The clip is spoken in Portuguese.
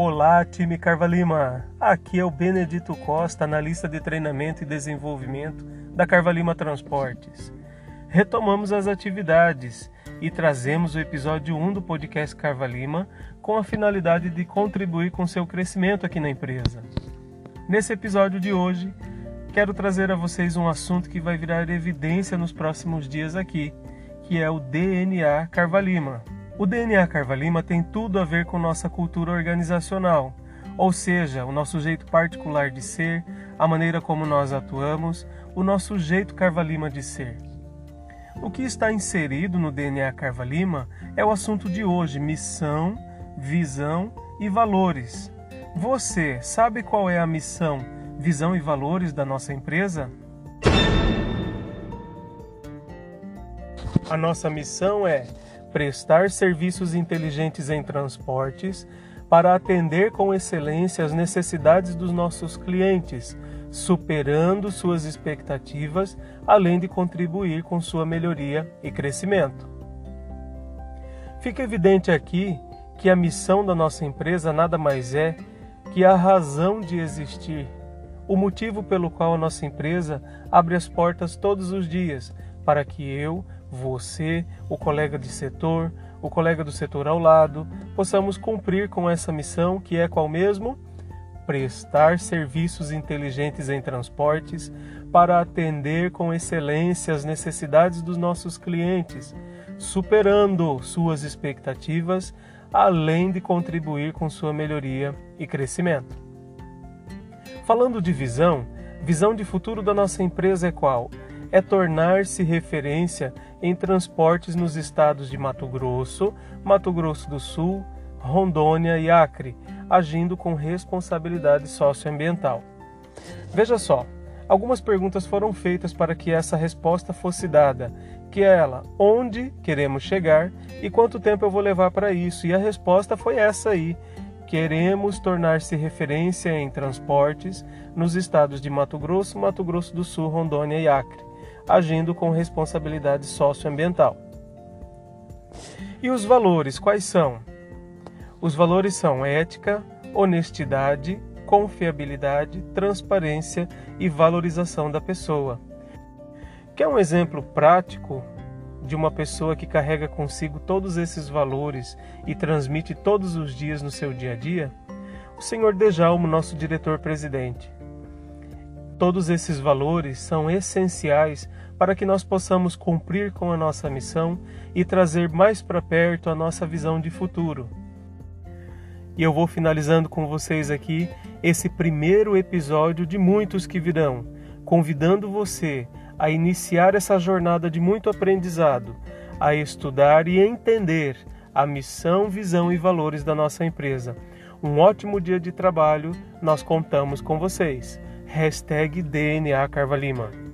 Olá, time Carvalima! Aqui é o Benedito Costa, analista de treinamento e desenvolvimento da Carvalima Transportes. Retomamos as atividades e trazemos o episódio 1 do podcast Carvalima com a finalidade de contribuir com seu crescimento aqui na empresa. Nesse episódio de hoje, quero trazer a vocês um assunto que vai virar evidência nos próximos dias aqui, que é o DNA Carvalima. O DNA Carvalima tem tudo a ver com nossa cultura organizacional, ou seja, o nosso jeito particular de ser, a maneira como nós atuamos, o nosso jeito Carvalima de ser. O que está inserido no DNA Carvalima é o assunto de hoje: missão, visão e valores. Você sabe qual é a missão, visão e valores da nossa empresa? A nossa missão é prestar serviços inteligentes em transportes para atender com excelência as necessidades dos nossos clientes, superando suas expectativas, além de contribuir com sua melhoria e crescimento. Fica evidente aqui que a missão da nossa empresa nada mais é que a razão de existir, o motivo pelo qual a nossa empresa abre as portas todos os dias para que eu, você, o colega de setor, o colega do setor ao lado, possamos cumprir com essa missão que é qual mesmo? Prestar serviços inteligentes em transportes para atender com excelência as necessidades dos nossos clientes, superando suas expectativas, além de contribuir com sua melhoria e crescimento. Falando de visão, visão de futuro da nossa empresa é qual? É tornar-se referência em transportes nos estados de Mato Grosso, Mato Grosso do Sul, Rondônia e Acre, agindo com responsabilidade socioambiental. Veja só, algumas perguntas foram feitas para que essa resposta fosse dada, que é ela, onde queremos chegar e quanto tempo eu vou levar para isso? E a resposta foi essa aí. Queremos tornar-se referência em transportes nos estados de Mato Grosso, Mato Grosso do Sul, Rondônia e Acre agindo com responsabilidade socioambiental. E os valores quais são? Os valores são ética, honestidade, confiabilidade, transparência e valorização da pessoa. Quer um exemplo prático de uma pessoa que carrega consigo todos esses valores e transmite todos os dias no seu dia a dia? O senhor Dejalmo, nosso diretor-presidente. Todos esses valores são essenciais para que nós possamos cumprir com a nossa missão e trazer mais para perto a nossa visão de futuro. E eu vou finalizando com vocês aqui esse primeiro episódio de muitos que virão, convidando você a iniciar essa jornada de muito aprendizado, a estudar e entender a missão, visão e valores da nossa empresa. Um ótimo dia de trabalho, nós contamos com vocês. Hashtag DNA Carvalima.